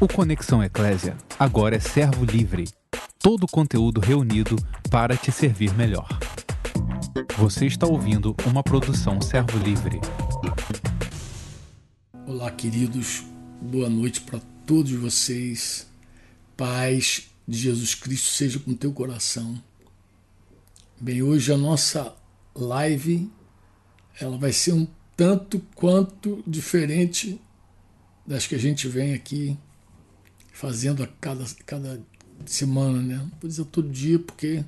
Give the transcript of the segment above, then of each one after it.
O Conexão Eclésia agora é servo livre. Todo o conteúdo reunido para te servir melhor. Você está ouvindo uma produção servo livre. Olá, queridos. Boa noite para todos vocês. Paz de Jesus Cristo seja com teu coração. Bem, hoje a nossa live ela vai ser um tanto quanto diferente das que a gente vem aqui fazendo a cada, cada semana, né? Não vou dizer todo dia, porque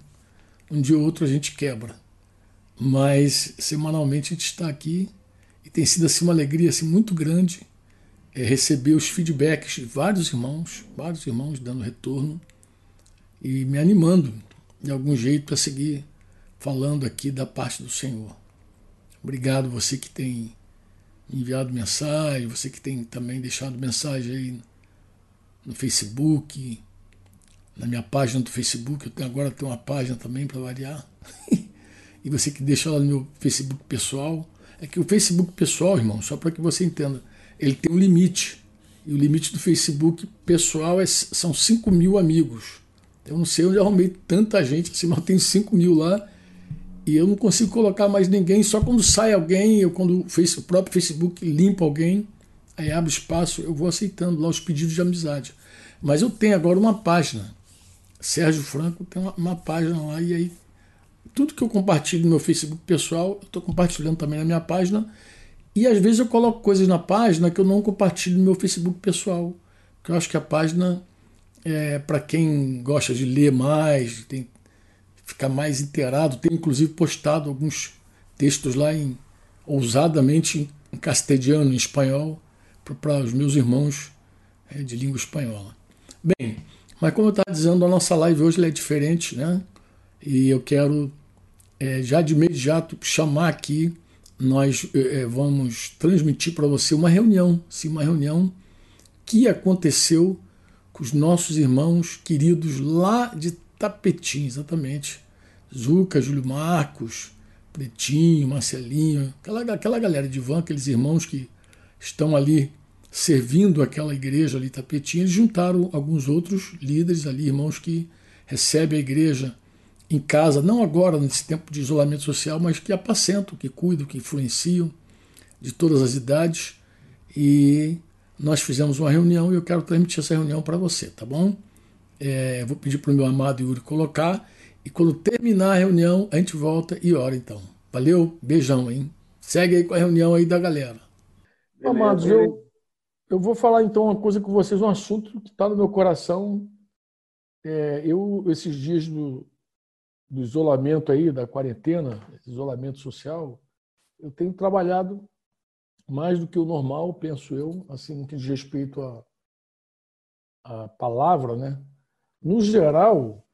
um dia ou outro a gente quebra. Mas semanalmente a gente está aqui e tem sido assim uma alegria assim, muito grande é, receber os feedbacks de vários irmãos, vários irmãos dando retorno e me animando de algum jeito para seguir falando aqui da parte do Senhor. Obrigado você que tem enviado mensagem, você que tem também deixado mensagem aí no Facebook, na minha página do Facebook. Eu agora tenho uma página também para variar. e você que deixa lá no meu Facebook pessoal. É que o Facebook pessoal, irmão, só para que você entenda, ele tem um limite. E o limite do Facebook pessoal é, são 5 mil amigos. Eu não sei onde arrumei tanta gente assim, mas tenho 5 mil lá e eu não consigo colocar mais ninguém. Só quando sai alguém, ou quando o próprio Facebook limpa alguém, aí abre espaço, eu vou aceitando lá os pedidos de amizade. Mas eu tenho agora uma página. Sérgio Franco tem uma, uma página lá, e aí tudo que eu compartilho no meu Facebook pessoal, eu estou compartilhando também na minha página. E às vezes eu coloco coisas na página que eu não compartilho no meu Facebook pessoal. Porque eu acho que a página é para quem gosta de ler mais, tem ficar mais inteirado. Tenho inclusive postado alguns textos lá em ousadamente em castelhano, em espanhol, para os meus irmãos é, de língua espanhola. Bem, mas como eu estava dizendo, a nossa live hoje é diferente, né? E eu quero é, já de imediato chamar aqui, nós é, vamos transmitir para você uma reunião, sim, uma reunião que aconteceu com os nossos irmãos queridos lá de Tapetim, exatamente. Zuca, Júlio Marcos, Pretinho, Marcelinho, aquela, aquela galera de van, aqueles irmãos que estão ali servindo aquela igreja ali tapetinha, eles juntaram alguns outros líderes ali, irmãos que recebem a igreja em casa, não agora nesse tempo de isolamento social, mas que apacentam, que cuidam, que influenciam de todas as idades. E nós fizemos uma reunião e eu quero transmitir essa reunião para você, tá bom? É, vou pedir para o meu amado Yuri colocar. E quando terminar a reunião, a gente volta e ora então. Valeu? Beijão, hein? Segue aí com a reunião aí da galera. Beleza, Amados, eu, eu vou falar então uma coisa com vocês, um assunto que está no meu coração. É, eu, esses dias do, do isolamento aí, da quarentena, isolamento social, eu tenho trabalhado mais do que o normal, penso eu, assim, no que diz respeito à, palavra, né? No geral,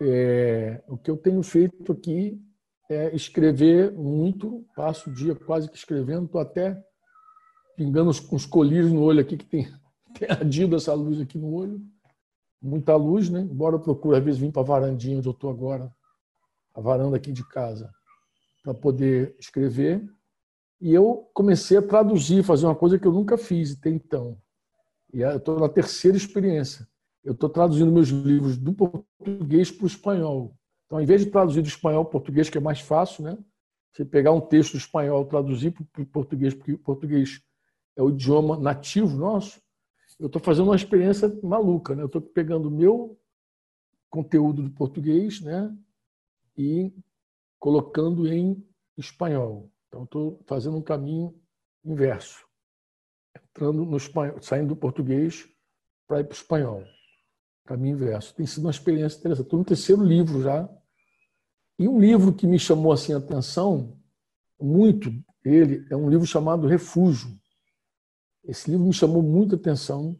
é, o que eu tenho feito aqui é escrever muito, passo o dia quase que escrevendo, estou até pingando uns, uns colírios no olho aqui, que tem, tem ardido essa luz aqui no olho. Muita luz, né? Embora eu procure, às vezes, vir para a varandinha onde eu estou agora, a varanda aqui de casa, para poder escrever. E eu comecei a traduzir, fazer uma coisa que eu nunca fiz até então. E eu estou na terceira experiência. Eu estou traduzindo meus livros do português para o espanhol. Então, em vez de traduzir do espanhol para o português, que é mais fácil, né? Você pegar um texto do espanhol, traduzir para o português, porque o português é o idioma nativo nosso, eu estou fazendo uma experiência maluca. Né? Eu estou pegando o meu conteúdo do português né? e colocando em espanhol. Então, estou fazendo um caminho inverso, entrando no espanhol, saindo do português para ir para o espanhol. Caminho inverso. Tem sido uma experiência interessante. Estou no terceiro livro já. E um livro que me chamou assim a atenção muito, ele é um livro chamado Refúgio, esse livro me chamou muita atenção,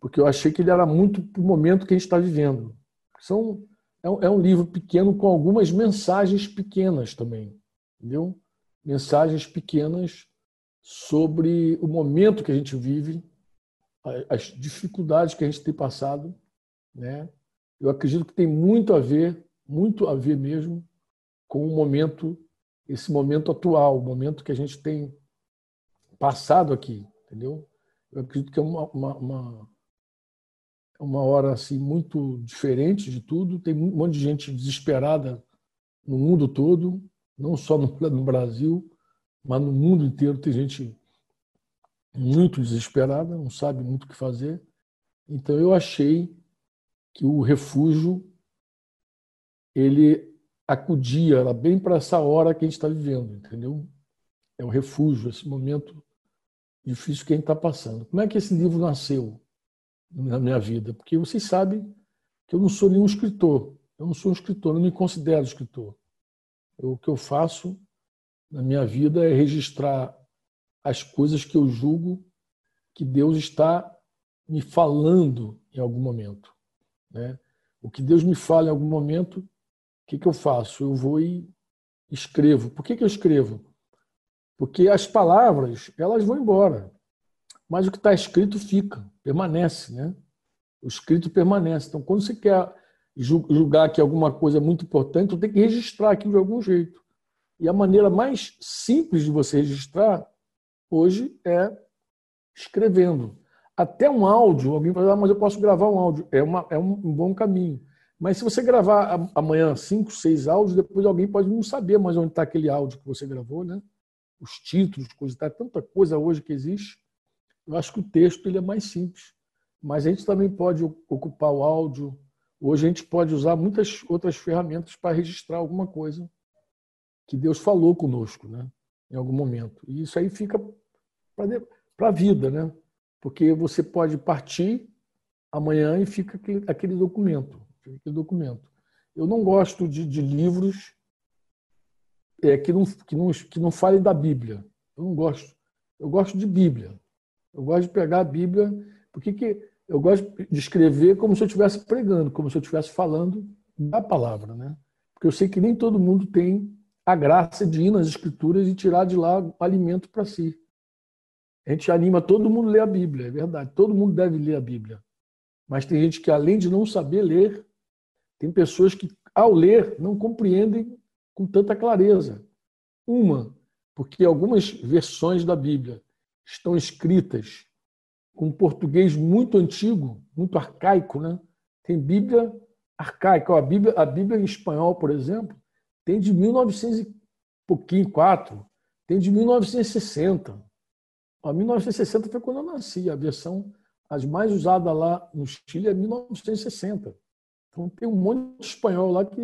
porque eu achei que ele era muito para o momento que a gente está vivendo. São, é, um, é um livro pequeno com algumas mensagens pequenas também, entendeu? Mensagens pequenas sobre o momento que a gente vive, as dificuldades que a gente tem passado, né? Eu acredito que tem muito a ver, muito a ver mesmo com o momento, esse momento atual, o momento que a gente tem passado aqui, entendeu? Eu acredito que é uma, uma, uma, É uma hora assim muito diferente de tudo. Tem um monte de gente desesperada no mundo todo, não só no Brasil, mas no mundo inteiro tem gente muito desesperada, não sabe muito o que fazer. Então eu achei que o refúgio ele acudia bem para essa hora que a gente está vivendo, entendeu? É o refúgio, esse momento difícil que a gente está passando. Como é que esse livro nasceu na minha vida? Porque vocês sabem que eu não sou nenhum escritor. Eu não sou um escritor, não me considero escritor. Eu, o que eu faço na minha vida é registrar as coisas que eu julgo que Deus está me falando em algum momento. Né? O que Deus me fala em algum momento, o que, que eu faço? Eu vou e escrevo. Por que, que eu escrevo? Porque as palavras, elas vão embora. Mas o que está escrito fica, permanece. Né? O escrito permanece. Então, quando você quer julgar que alguma coisa é muito importante, você tem que registrar aquilo de algum jeito. E a maneira mais simples de você registrar hoje é escrevendo. Até um áudio, alguém fala, ah, mas eu posso gravar um áudio. É, uma, é um, um bom caminho. Mas se você gravar amanhã cinco, seis áudios, depois alguém pode não saber mais onde está aquele áudio que você gravou, né? Os títulos, coisa, tá tanta coisa hoje que existe. Eu acho que o texto ele é mais simples. Mas a gente também pode ocupar o áudio. Hoje a gente pode usar muitas outras ferramentas para registrar alguma coisa que Deus falou conosco, né? Em algum momento. E isso aí fica para a vida, né? Porque você pode partir amanhã e fica aquele, aquele documento, aquele documento. Eu não gosto de, de livros é, que, não, que, não, que não falem da Bíblia. Eu não gosto. Eu gosto de Bíblia. Eu gosto de pegar a Bíblia, porque que eu gosto de escrever como se eu estivesse pregando, como se eu estivesse falando da palavra, né? Porque eu sei que nem todo mundo tem a graça de ir nas escrituras e tirar de lá alimento para si. A gente anima todo mundo a ler a Bíblia, é verdade. Todo mundo deve ler a Bíblia. Mas tem gente que, além de não saber ler, tem pessoas que, ao ler, não compreendem com tanta clareza. Uma, porque algumas versões da Bíblia estão escritas com português muito antigo, muito arcaico, né? Tem Bíblia arcaica. A Bíblia, a Bíblia em espanhol, por exemplo, tem de 1900 e pouquinho, quatro, tem de 1960. A 1960 foi quando eu nasci. A versão as mais usada lá no Chile é 1960. Então tem um monte de espanhol lá que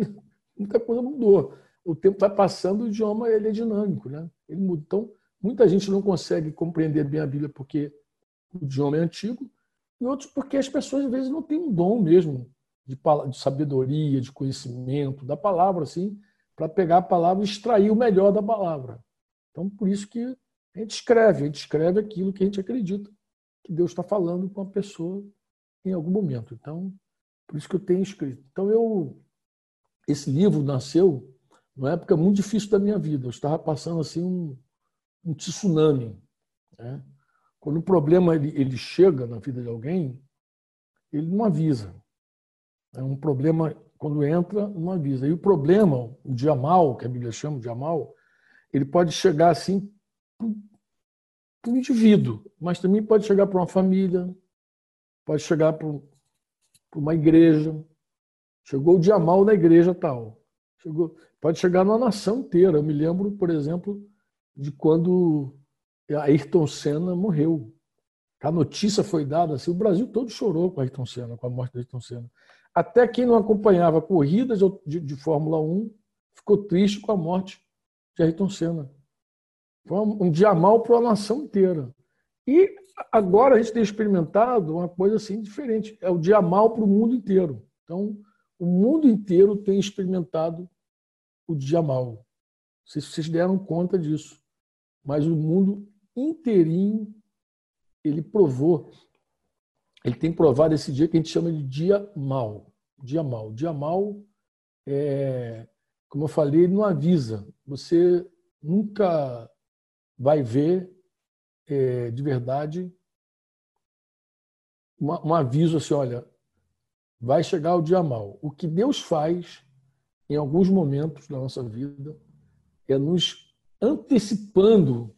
muita coisa mudou. O tempo vai passando, o idioma ele é dinâmico, né? Ele muda. Então muita gente não consegue compreender bem a Bíblia porque o idioma é antigo e outros porque as pessoas às vezes não têm um dom mesmo de, de sabedoria, de conhecimento da palavra, assim, para pegar a palavra e extrair o melhor da palavra. Então por isso que a gente escreve, a gente escreve aquilo que a gente acredita que Deus está falando com a pessoa em algum momento. Então, por isso que eu tenho escrito. Então, eu esse livro nasceu numa época muito difícil da minha vida. Eu estava passando assim um, um tsunami. Né? Quando o problema ele, ele chega na vida de alguém, ele não avisa. É um problema, quando entra, não avisa. E o problema, o dia mal, que a Bíblia chama de dia mal, ele pode chegar assim para um indivíduo, mas também pode chegar para uma família, pode chegar para uma igreja. Chegou o dia mal na igreja tal. Chegou, pode chegar na nação inteira. Eu me lembro, por exemplo, de quando Ayrton Senna morreu. A notícia foi dada assim, o Brasil todo chorou com Ayrton Senna, com a morte de Ayrton Senna. Até quem não acompanhava corridas de, de Fórmula 1 ficou triste com a morte de Ayrton Senna. Foi um dia mal para a nação inteira. E agora a gente tem experimentado uma coisa assim diferente. É o dia mal para o mundo inteiro. Então, o mundo inteiro tem experimentado o dia mal. Não sei se vocês deram conta disso. Mas o mundo inteirinho, ele provou, ele tem provado esse dia que a gente chama de dia mal. Dia mal. Dia mal, é, como eu falei, ele não avisa. Você nunca vai ver é, de verdade um aviso assim, olha, vai chegar o dia mal. O que Deus faz em alguns momentos da nossa vida é nos antecipando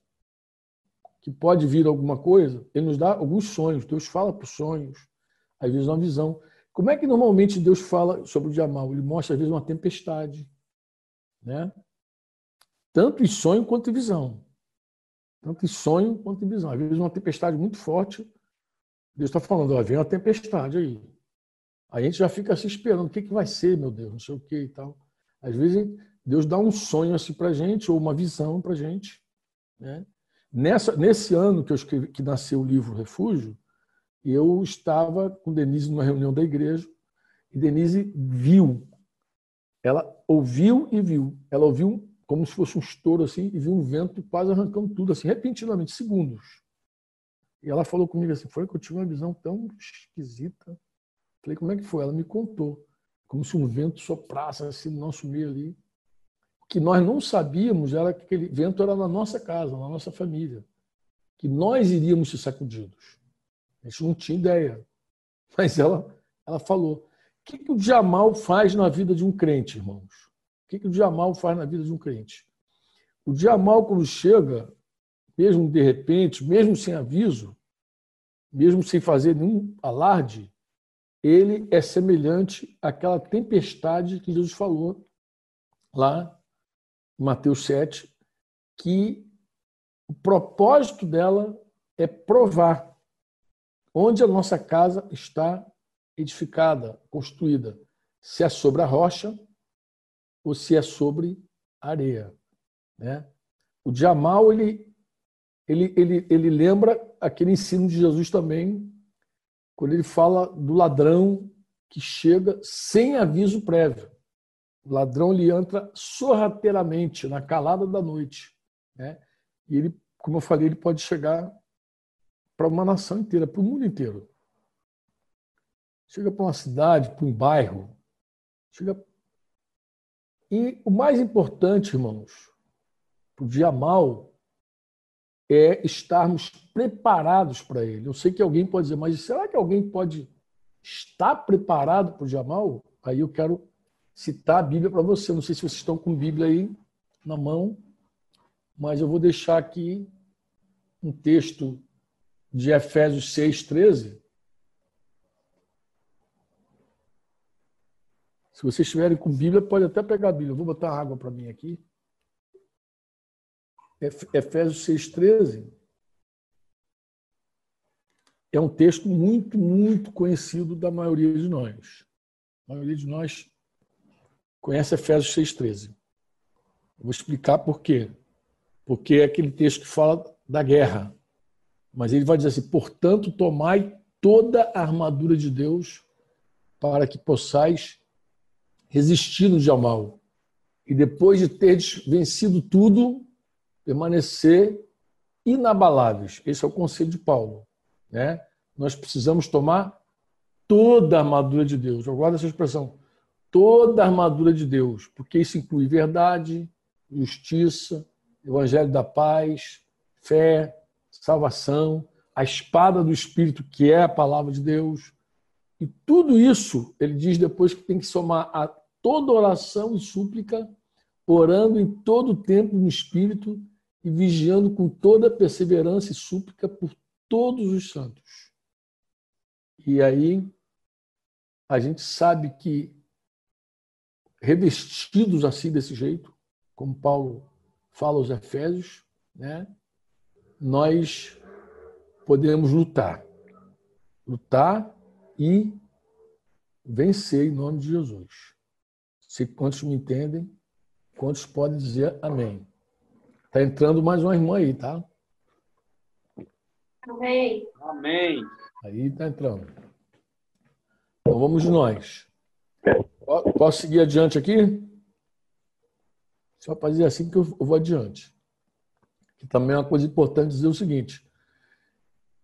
que pode vir alguma coisa, ele nos dá alguns sonhos. Deus fala por sonhos. às vezes uma visão. Como é que normalmente Deus fala sobre o Jamal? Ele mostra, às vezes, uma tempestade. Né? Tanto em sonho quanto em visão. Tanto em sonho quanto em visão. Às vezes, uma tempestade muito forte. Deus está falando, ó, vem uma tempestade aí. A gente já fica se esperando, o que, que vai ser, meu Deus, não sei o que e tal. Às vezes, Deus dá um sonho assim para gente, ou uma visão para gente. Né? Nessa, nesse ano que, eu escrevi, que nasceu o livro Refúgio, eu estava com Denise numa reunião da igreja e Denise viu. Ela ouviu e viu. Ela ouviu como se fosse um estouro assim e viu um vento quase arrancando tudo assim, repentinamente, segundos. E ela falou comigo assim: "Foi que eu tive uma visão tão esquisita". Falei: "Como é que foi?". Ela me contou, como se um vento soprasse assim no nosso meio ali. O que nós não sabíamos era que aquele vento era na nossa casa, na nossa família, que nós iríamos ser sacudidos. A gente não tinha ideia. Mas ela, ela falou. O que, que o Jamal faz na vida de um crente, irmãos? O que, que o Jamal faz na vida de um crente? O Jamal, quando chega, mesmo de repente, mesmo sem aviso, mesmo sem fazer nenhum alarde, ele é semelhante àquela tempestade que Jesus falou lá em Mateus 7, que o propósito dela é provar onde a nossa casa está edificada, construída, se é sobre a rocha ou se é sobre areia. Né? O Jamal, ele, ele, ele, ele lembra aquele ensino de Jesus também, quando ele fala do ladrão que chega sem aviso prévio. O ladrão ele entra sorrateiramente, na calada da noite. Né? E ele, como eu falei, ele pode chegar para uma nação inteira, para o mundo inteiro. Chega para uma cidade, para um bairro. Chega... E o mais importante, irmãos, para o dia mal, é estarmos preparados para ele. Eu sei que alguém pode dizer, mas será que alguém pode estar preparado para o dia mal? Aí eu quero citar a Bíblia para você. Não sei se vocês estão com Bíblia aí na mão, mas eu vou deixar aqui um texto de Efésios 6, 13. Se vocês estiverem com Bíblia, pode até pegar a Bíblia. Eu vou botar água para mim aqui. Efésios 6, 13. É um texto muito, muito conhecido da maioria de nós. A maioria de nós conhece Efésios 6, 13. Eu vou explicar por quê. Porque é aquele texto que fala da guerra. Mas ele vai dizer assim: portanto, tomai toda a armadura de Deus para que possais resistir no dia mal. E depois de teres vencido tudo, permanecer inabaláveis. Esse é o conselho de Paulo. Né? Nós precisamos tomar toda a armadura de Deus. Eu guardo essa expressão. Toda a armadura de Deus, porque isso inclui verdade, justiça, evangelho da paz, fé, salvação, a espada do Espírito, que é a palavra de Deus. E tudo isso, ele diz depois que tem que somar a toda oração e súplica, orando em todo tempo no Espírito e vigiando com toda perseverança e súplica por todos os santos. E aí a gente sabe que revestidos assim desse jeito, como Paulo fala aos Efésios, né? nós podemos lutar. Lutar e vencer em nome de Jesus. Se quantos me entendem, quantos podem dizer amém? Está entrando mais uma irmã aí, tá? Amém. Amém. Aí está entrando. Então vamos nós. Posso seguir adiante aqui? Só para dizer assim que eu vou adiante que também é uma coisa importante dizer o seguinte,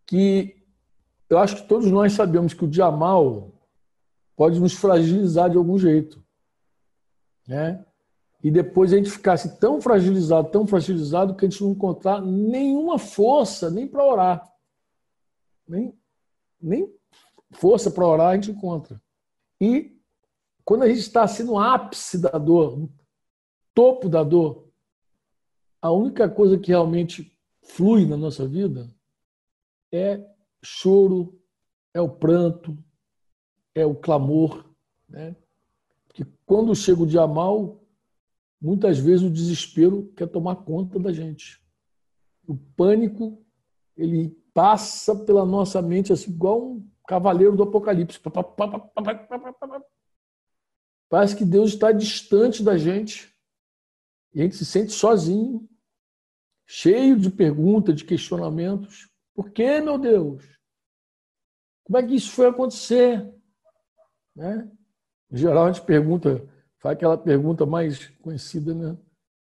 que eu acho que todos nós sabemos que o dia mal pode nos fragilizar de algum jeito, né? E depois a gente ficasse tão fragilizado, tão fragilizado que a gente não encontrar nenhuma força nem para orar, nem nem força para orar a gente encontra. E quando a gente está assim no ápice da dor, no topo da dor, a única coisa que realmente flui na nossa vida é choro, é o pranto, é o clamor, né? Porque quando chega o dia mal, muitas vezes o desespero quer tomar conta da gente. O pânico, ele passa pela nossa mente assim, igual um cavaleiro do apocalipse. Parece que Deus está distante da gente e a gente se sente sozinho, cheio de perguntas, de questionamentos. Por que, meu Deus? Como é que isso foi acontecer? Né? Em geral, a gente pergunta, faz aquela pergunta mais conhecida, né?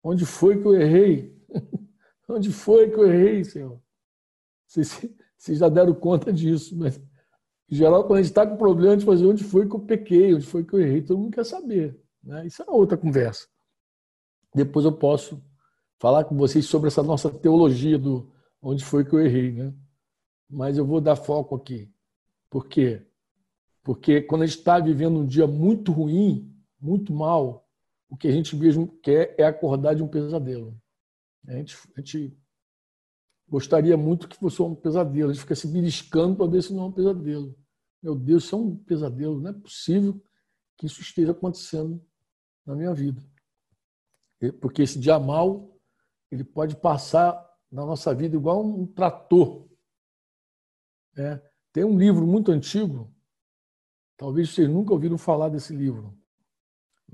Onde foi que eu errei? Onde foi que eu errei, Senhor? Vocês, vocês já deram conta disso, mas em geral, quando a gente está com problema, a gente fala onde foi que eu pequei, onde foi que eu errei, todo mundo quer saber. Né? Isso é outra conversa. Depois eu posso falar com vocês sobre essa nossa teologia do onde foi que eu errei. Né? Mas eu vou dar foco aqui. Por quê? Porque quando a gente está vivendo um dia muito ruim, muito mal, o que a gente mesmo quer é acordar de um pesadelo. A gente, a gente gostaria muito que fosse um pesadelo. A gente fica se beliscando para ver se não é um pesadelo. Meu Deus, isso é um pesadelo. Não é possível que isso esteja acontecendo na minha vida. Porque esse dia mal, ele pode passar na nossa vida igual um trator. É. Tem um livro muito antigo Talvez vocês nunca ouviram falar desse livro,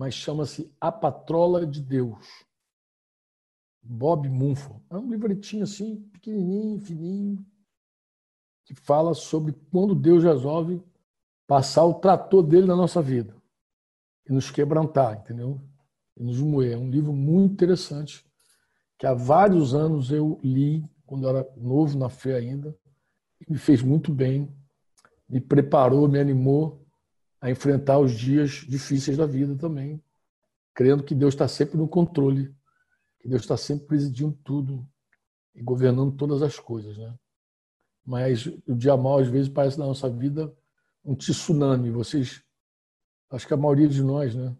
mas chama-se A Patrola de Deus. Bob Mumford. É um livretinho assim, pequenininho, fininho, que fala sobre quando Deus resolve passar o trator dele na nossa vida e nos quebrantar, entendeu? E nos moer. É um livro muito interessante que há vários anos eu li quando eu era novo na fé ainda e me fez muito bem, me preparou, me animou a enfrentar os dias difíceis da vida também, crendo que Deus está sempre no controle, que Deus está sempre presidindo tudo e governando todas as coisas, né? Mas o dia mal às vezes parece na nossa vida um tsunami. Vocês, acho que a maioria de nós, né,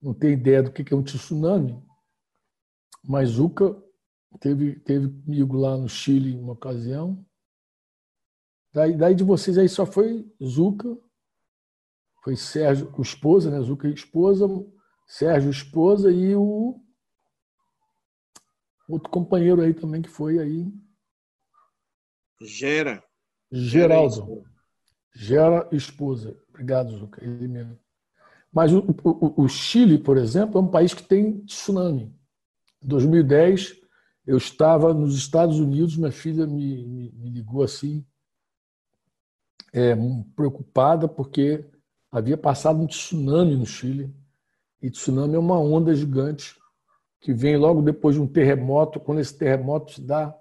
não tem ideia do que é um tsunami. Mas Zuka teve teve comigo lá no Chile uma ocasião. Daí, daí de vocês aí só foi Zuka foi Sérgio, o esposa, né? Zuca esposa, Sérgio esposa e o outro companheiro aí também que foi aí. Gera. Geraldo. Gera esposa. Obrigado, Zuca. Ele mesmo. Mas o, o, o, Chile, por exemplo, é um país que tem tsunami. Em 2010, eu estava nos Estados Unidos, minha filha me, me, me ligou assim, é, preocupada, porque havia passado um tsunami no Chile. E tsunami é uma onda gigante que vem logo depois de um terremoto, quando esse terremoto se dá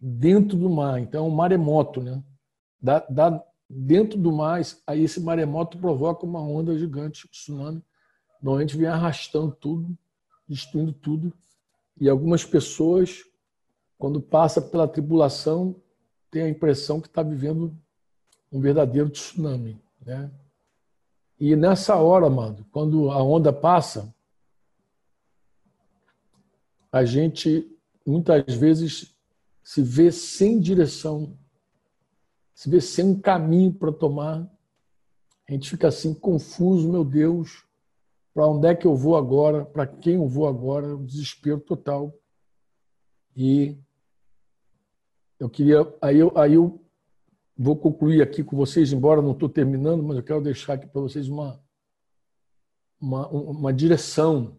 dentro do mar. Então é um maremoto, né? Dá, dá dentro do mar, aí esse maremoto provoca uma onda gigante, tsunami. Normalmente vem arrastando tudo, destruindo tudo. E algumas pessoas, quando passa pela tribulação, têm a impressão que está vivendo um verdadeiro tsunami, né? E nessa hora, mano, quando a onda passa, a gente muitas vezes se vê sem direção, se vê sem um caminho para tomar. A gente fica assim confuso, meu Deus, para onde é que eu vou agora, para quem eu vou agora, um desespero total. E eu queria, aí eu, aí eu Vou concluir aqui com vocês, embora não estou terminando, mas eu quero deixar aqui para vocês uma, uma, uma direção.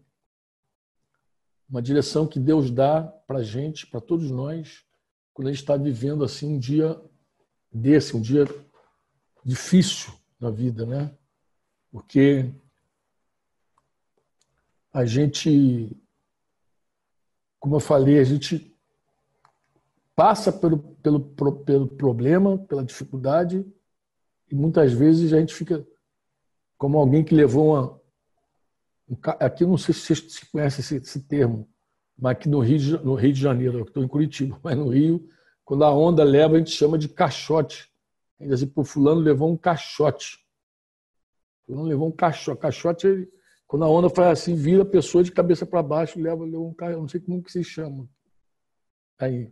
Uma direção que Deus dá para a gente, para todos nós, quando a gente está vivendo assim um dia desse, um dia difícil na vida, né? Porque a gente, como eu falei, a gente passa pelo, pelo, pelo problema, pela dificuldade, e muitas vezes a gente fica como alguém que levou uma. Um, aqui não sei se vocês conhecem esse, esse termo, mas aqui no Rio, de, no Rio de Janeiro, eu estou em Curitiba, mas no Rio, quando a onda leva, a gente chama de caixote. Ainda assim, por fulano levou um caixote. Fulano levou um caixote. Caixote, quando a onda faz assim, vira a pessoa de cabeça para baixo, leva, levou um caixote. Não sei como que se chama. Aí,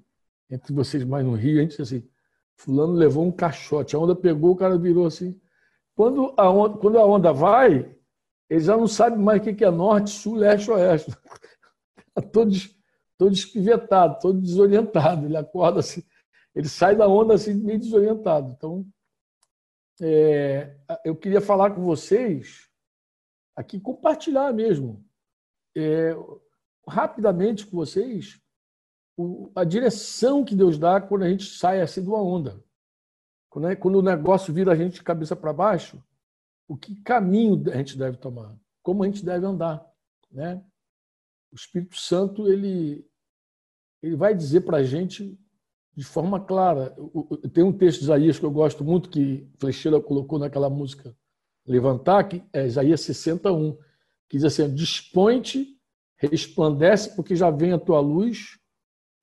entre vocês mais no Rio, a gente assim, fulano levou um caixote. A onda pegou, o cara virou assim. quando a onda, quando a onda vai, ele já não sabe mais o que é norte, sul, leste, oeste. Está todo, todo esquivetado, todo desorientado. Ele acorda assim, ele sai da onda assim, meio desorientado. Então, é, eu queria falar com vocês, aqui, compartilhar mesmo, é, rapidamente com vocês, o, a direção que Deus dá quando a gente sai assim de uma onda. Quando, é, quando o negócio vira a gente de cabeça para baixo, o que caminho a gente deve tomar, como a gente deve andar, né? O Espírito Santo ele ele vai dizer para a gente de forma clara. Tem um texto de Isaías que eu gosto muito que Flecheira colocou naquela música Levantar, que é Isaías 61, que diz assim: Dispõe-te, resplandece, porque já vem a tua luz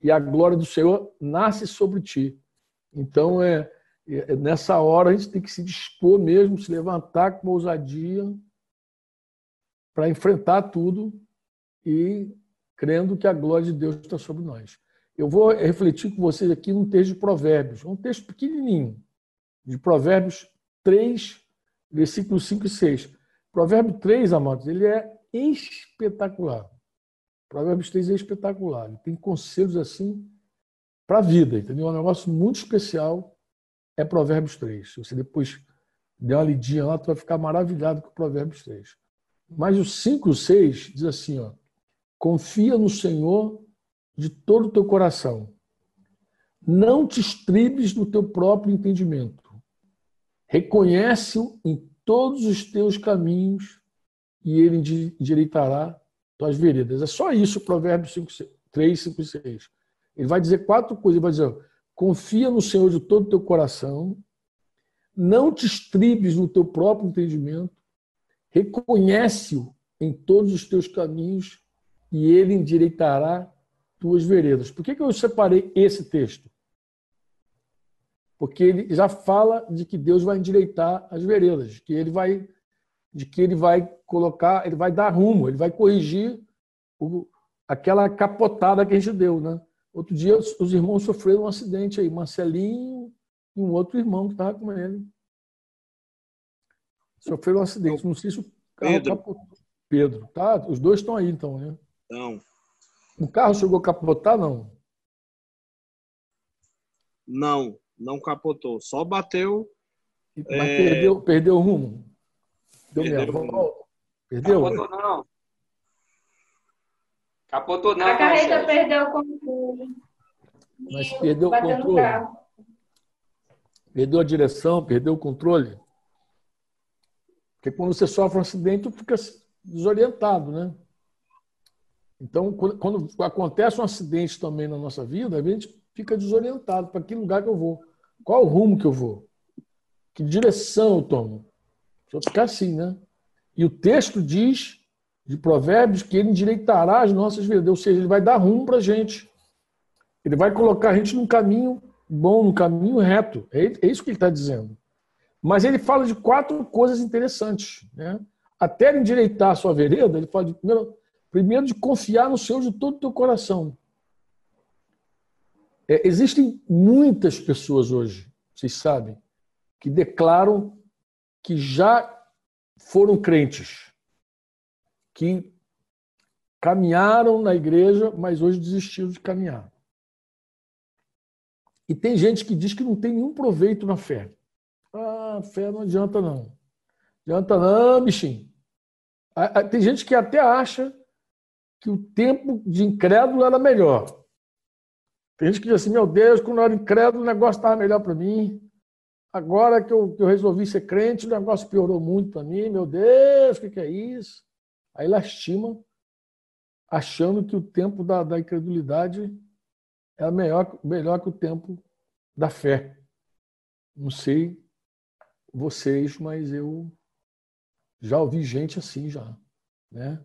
e a glória do Senhor nasce sobre ti. Então é é, nessa hora a gente tem que se dispor mesmo, se levantar com ousadia para enfrentar tudo e crendo que a glória de Deus está sobre nós. Eu vou refletir com vocês aqui num texto de Provérbios, um texto pequenininho, de Provérbios 3, versículos 5 e 6. Provérbio 3, amados, ele é espetacular. Provérbios 3 é espetacular. Tem conselhos assim para a vida, entendeu? É um negócio muito especial é Provérbios 3. Se você depois der uma lidinha lá, tu vai ficar maravilhado com Provérbios 3. Mas o 5 e o 6 diz assim, ó, confia no Senhor de todo o teu coração. Não te estribes no teu próprio entendimento. Reconhece-o em todos os teus caminhos e ele endireitará tuas veredas. É só isso, Provérbios 5, 3, 5 e 6. Ele vai dizer quatro coisas. Ele vai dizer, confia no Senhor de todo o teu coração, não te estribes no teu próprio entendimento, reconhece-o em todos os teus caminhos e ele endireitará tuas veredas. Por que, que eu separei esse texto? Porque ele já fala de que Deus vai endireitar as veredas, que ele vai, de que ele vai colocar, ele vai dar rumo, ele vai corrigir o, aquela capotada que a gente deu, né? Outro dia, os irmãos sofreram um acidente aí, Marcelinho e um outro irmão que estava com ele. Sofreram um acidente. Não sei se o carro Pedro. capotou. Pedro, tá? Os dois estão aí, então, né? Não. O carro chegou a capotar, não? Não, não capotou. Só bateu. Mas é... perdeu, perdeu o rumo. Deu perdeu minha volta. Perdeu? Capotou, não. Capotou não. A carreta perdeu o controle. Mas perdeu o controle. Perdeu a direção, perdeu o controle. Porque quando você sofre um acidente, tu fica desorientado, né? Então, quando acontece um acidente também na nossa vida, a gente fica desorientado. Para que lugar que eu vou? Qual o rumo que eu vou? Que direção eu tomo? Só ficar assim, né? E o texto diz de Provérbios que ele endireitará as nossas vidas, ou seja, ele vai dar rumo para a gente. Ele vai colocar a gente num caminho bom, num caminho reto. É, é isso que ele está dizendo. Mas ele fala de quatro coisas interessantes. Né? Até endireitar a sua vereda, ele fala de, primeiro, primeiro de confiar no Senhor de todo o teu coração. É, existem muitas pessoas hoje, vocês sabem, que declaram que já foram crentes que caminharam na igreja, mas hoje desistiram de caminhar. E tem gente que diz que não tem nenhum proveito na fé. Ah, fé não adianta não. Adianta não, bichinho. Tem gente que até acha que o tempo de incrédulo era melhor. Tem gente que diz assim, meu Deus, quando eu era incrédulo, o negócio estava melhor para mim. Agora que eu, que eu, resolvi ser crente, o negócio piorou muito para mim. Meu Deus, o que, que é isso? Aí lastima, achando que o tempo da, da incredulidade é melhor, melhor que o tempo da fé. Não sei vocês, mas eu já ouvi gente assim já, né?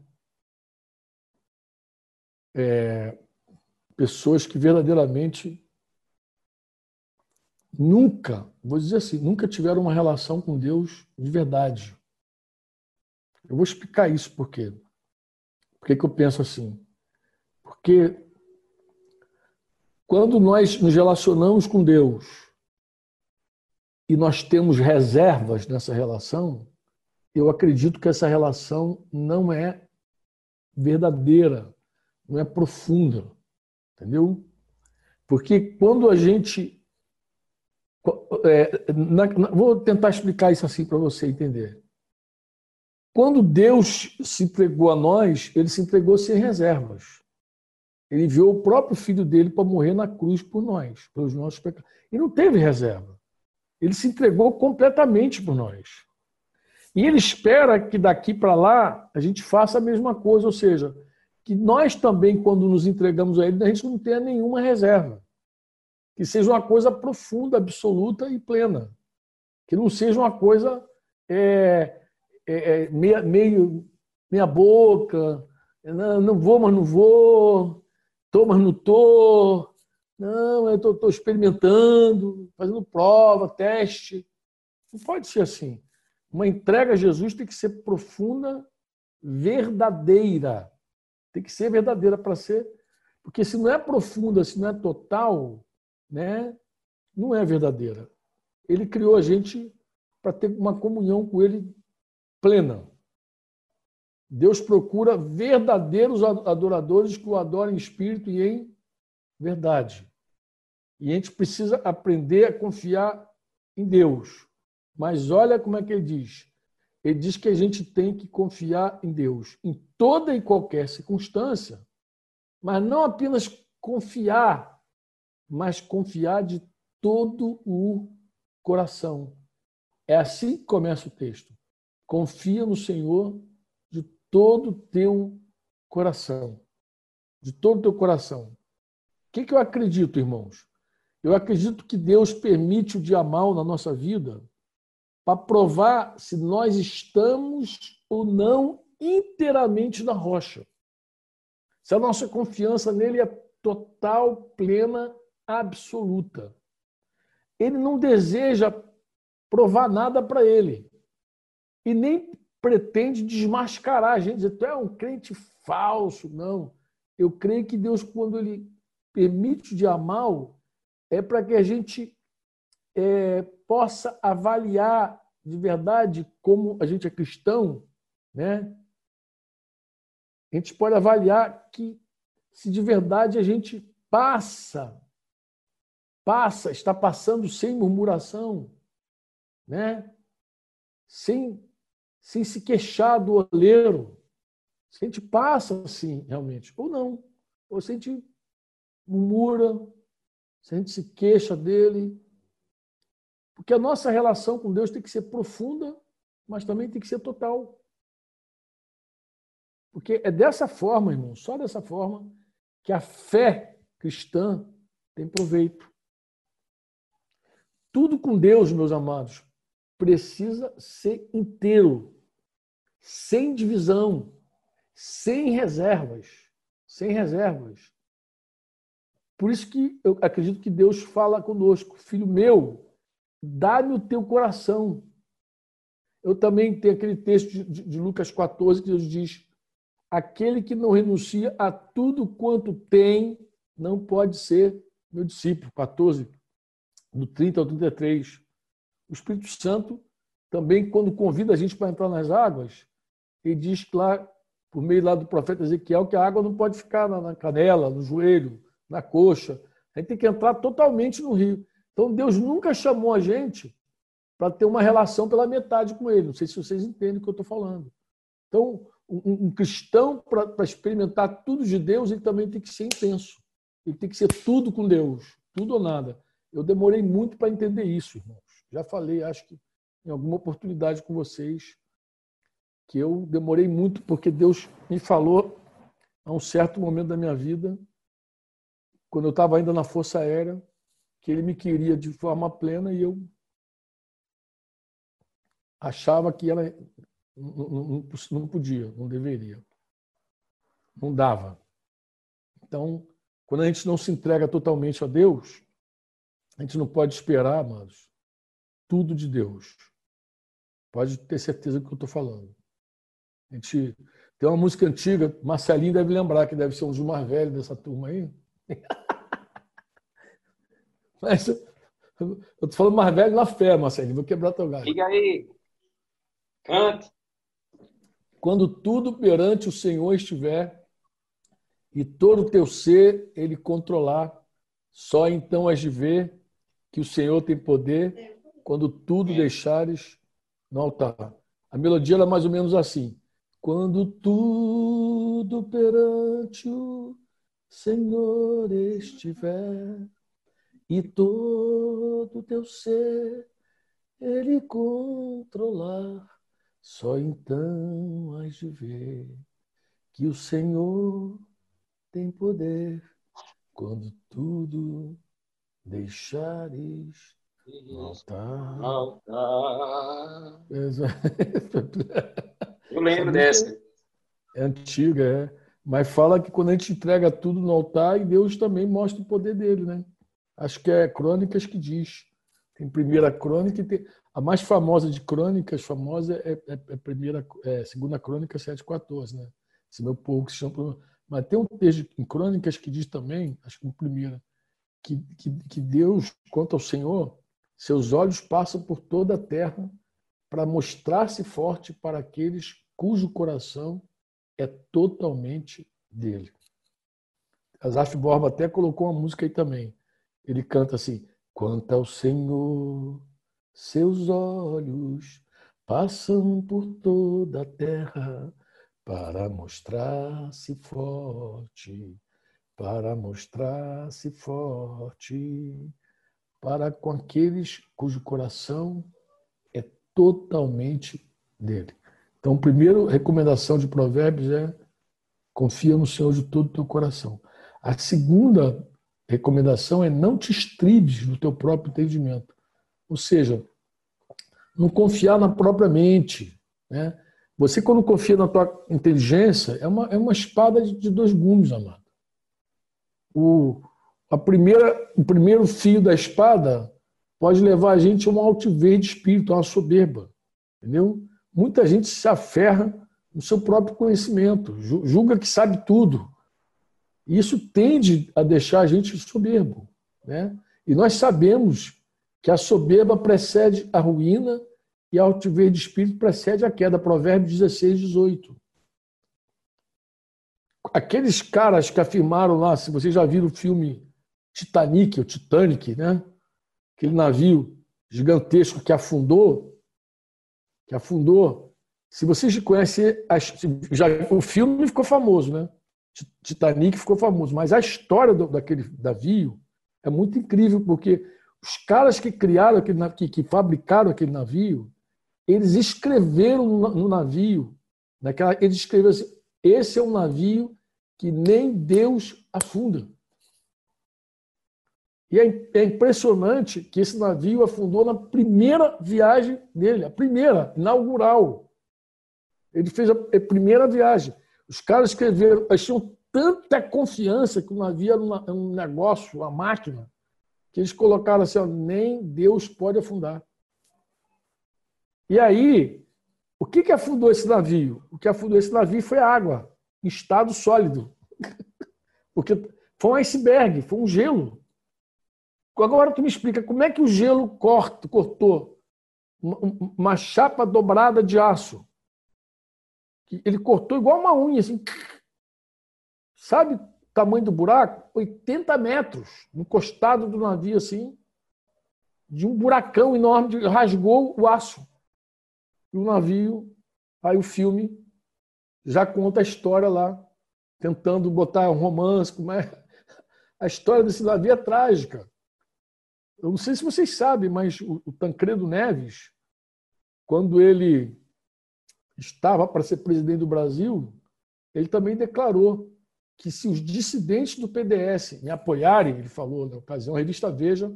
É, pessoas que verdadeiramente nunca, vou dizer assim, nunca tiveram uma relação com Deus de verdade. Eu vou explicar isso por quê. Por que, que eu penso assim? Porque quando nós nos relacionamos com Deus e nós temos reservas nessa relação, eu acredito que essa relação não é verdadeira, não é profunda. Entendeu? Porque quando a gente. É, na, na, vou tentar explicar isso assim para você entender. Quando Deus se entregou a nós, ele se entregou sem reservas. Ele enviou o próprio filho dele para morrer na cruz por nós, pelos nossos pecados. E não teve reserva. Ele se entregou completamente por nós. E ele espera que daqui para lá a gente faça a mesma coisa, ou seja, que nós também, quando nos entregamos a ele, a gente não tenha nenhuma reserva. Que seja uma coisa profunda, absoluta e plena. Que não seja uma coisa é, é, é meia, meio, meia boca, não, não vou, mas não vou, estou, mas não estou. Não, eu estou experimentando, fazendo prova, teste. Não pode ser assim. Uma entrega a Jesus tem que ser profunda, verdadeira. Tem que ser verdadeira para ser. Porque se não é profunda, se não é total, né, não é verdadeira. Ele criou a gente para ter uma comunhão com Ele plena. Deus procura verdadeiros adoradores que o adorem em espírito e em verdade. E a gente precisa aprender a confiar em Deus. Mas olha como é que ele diz. Ele diz que a gente tem que confiar em Deus em toda e qualquer circunstância, mas não apenas confiar, mas confiar de todo o coração. É assim que começa o texto. Confia no Senhor de todo o teu coração. De todo o teu coração. O que, que eu acredito, irmãos? Eu acredito que Deus permite o dia mal na nossa vida para provar se nós estamos ou não inteiramente na rocha. Se a nossa confiança nele é total, plena, absoluta. Ele não deseja provar nada para ele. E nem pretende desmascarar a gente, dizer, tu é um crente falso. Não. Eu creio que Deus, quando ele permite o dia mal, é para que a gente é, possa avaliar de verdade como a gente é cristão, né? A gente pode avaliar que se de verdade a gente passa, passa, está passando sem murmuração, né? Sem, sem se queixar do oleiro. Se a gente passa assim, realmente, ou não. Ou se a gente murmura, se a gente se queixa dele. Porque a nossa relação com Deus tem que ser profunda, mas também tem que ser total. Porque é dessa forma, irmão, só dessa forma, que a fé cristã tem proveito. Tudo com Deus, meus amados, precisa ser inteiro, sem divisão, sem reservas. Sem reservas. Por isso que eu acredito que Deus fala conosco, filho meu, dá-me o teu coração. Eu também tenho aquele texto de, de Lucas 14 que Deus diz: aquele que não renuncia a tudo quanto tem não pode ser meu discípulo. 14, do 30 ao 33. O Espírito Santo também, quando convida a gente para entrar nas águas, ele diz lá, por meio lá do profeta Ezequiel, que a água não pode ficar na canela, no joelho, na coxa. A gente tem que entrar totalmente no rio. Então Deus nunca chamou a gente para ter uma relação pela metade com Ele. Não sei se vocês entendem o que eu estou falando. Então, um, um cristão, para experimentar tudo de Deus, ele também tem que ser intenso. Ele tem que ser tudo com Deus, tudo ou nada. Eu demorei muito para entender isso, irmãos. Já falei, acho que em alguma oportunidade com vocês, que eu demorei muito porque Deus me falou a um certo momento da minha vida quando eu estava ainda na Força Aérea, que ele me queria de forma plena e eu achava que ela não, podia, não deveria. Não dava. Então, quando a gente não se entrega totalmente a Deus, a gente não pode esperar, amados, tudo de Deus. Pode ter certeza do que eu estou falando. A gente tem uma música antiga, Marcelinho deve lembrar, que deve ser um dos mais velhos dessa turma aí. Mas Eu tô falando mais velho na fé, Marcelo. Vou quebrar teu galho. Liga aí. Cante. Quando tudo perante o Senhor estiver e todo o teu ser ele controlar, só então has de ver que o Senhor tem poder quando tudo deixares no altar. A melodia era mais ou menos assim. Quando tudo perante o Senhor estiver e todo teu ser ele controlar, só então has de ver que o Senhor tem poder quando tudo deixares voltar. Eu lembro dessa. É antiga, é. Mas fala que quando a gente entrega tudo no altar, e Deus também mostra o poder dele, né? Acho que é Crônicas que diz. Tem primeira crônica e tem... a mais famosa de crônicas, famosa é, é, é primeira, é segunda crônica 7,14, né? Esse meu povo que se chama. Mas tem um texto em crônicas que diz também, acho que no primeira, que, que, que Deus, quanto ao Senhor, seus olhos passam por toda a terra para mostrar-se forte para aqueles cujo coração é totalmente dele. Asaf Borba até colocou uma música aí também. Ele canta assim: Quanto ao Senhor, seus olhos passam por toda a terra para mostrar-se forte, para mostrar-se forte, para com aqueles cujo coração é totalmente dele. Então, a primeira recomendação de Provérbios é confia no Senhor de todo o teu coração. A segunda recomendação é não te estribes no teu próprio entendimento. Ou seja, não confiar na própria mente. Né? Você, quando confia na tua inteligência, é uma, é uma espada de dois gumes, amado. O, a primeira, o primeiro fio da espada pode levar a gente a um altivez de espírito, a uma soberba. Entendeu? Muita gente se aferra no seu próprio conhecimento, julga que sabe tudo. E isso tende a deixar a gente soberbo. Né? E nós sabemos que a soberba precede a ruína e a altivez de espírito precede a queda. Provérbios 16, 18. Aqueles caras que afirmaram lá, se vocês já viram o filme Titanic, o Titanic, né? aquele navio gigantesco que afundou, que afundou. Se vocês conhecem, já, o filme ficou famoso, né? Titanic ficou famoso, mas a história do, daquele navio é muito incrível, porque os caras que criaram aquele que, que fabricaram aquele navio, eles escreveram no, navio, naquela, eles escreveram assim: esse é um navio que nem Deus afunda. E é, é impressionante que esse navio afundou na primeira viagem dele, a primeira, inaugural. Ele fez a primeira viagem. Os caras escreveram, eles tinham tanta confiança que o navio era um negócio, uma máquina, que eles colocaram assim: ó, nem Deus pode afundar. E aí, o que, que afundou esse navio? O que afundou esse navio foi água, em estado sólido. Porque foi um iceberg, foi um gelo. Agora tu me explica como é que o gelo corta, cortou uma chapa dobrada de aço. Ele cortou igual uma unha, assim. Sabe o tamanho do buraco? 80 metros no costado do navio, assim. De um buracão enorme, rasgou o aço. E o navio, aí o filme já conta a história lá, tentando botar um romance, como é. A história desse navio é trágica. Eu não sei se vocês sabem, mas o, o Tancredo Neves, quando ele estava para ser presidente do Brasil, ele também declarou que se os dissidentes do PDS me apoiarem, ele falou na ocasião, a revista Veja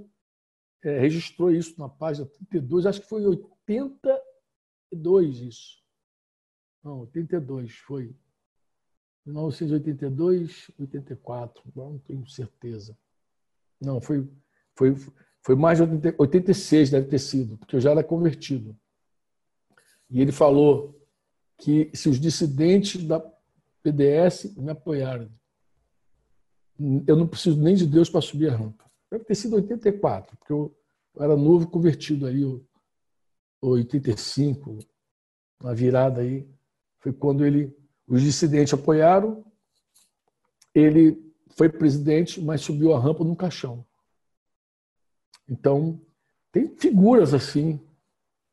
é, registrou isso na página 32, acho que foi em 82 isso. Não, 82 foi. 1982, 84, não tenho certeza. Não, foi, foi, foi mais de 86, deve ter sido, porque eu já era convertido. E ele falou que se os dissidentes da PDS me apoiarem, eu não preciso nem de Deus para subir a rampa. Deve ter sido 84, porque Eu era novo convertido aí, 85, na virada aí. Foi quando ele, os dissidentes apoiaram, ele foi presidente, mas subiu a rampa num caixão. Então, tem figuras assim,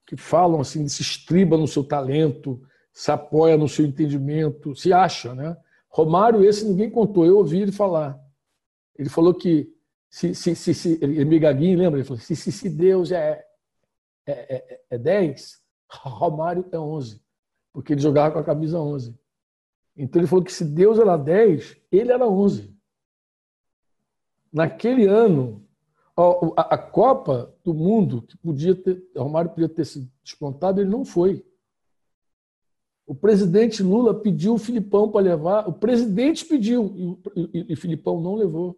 que falam assim, se estriba no seu talento, se apoia no seu entendimento, se acha, né? Romário, esse ninguém contou, eu ouvi ele falar. Ele falou que se, se, se, se Migaguinho, lembra? Ele falou: se, se, se Deus é, é, é, é 10, Romário é 11, porque ele jogava com a camisa 11. Então ele falou que se Deus era 10, ele era 11. Naquele ano, a, Copa do Mundo, que podia ter, Romário podia ter se despontado, ele não foi. O presidente Lula pediu o Filipão para levar, o presidente pediu e, e, e Filipão não levou.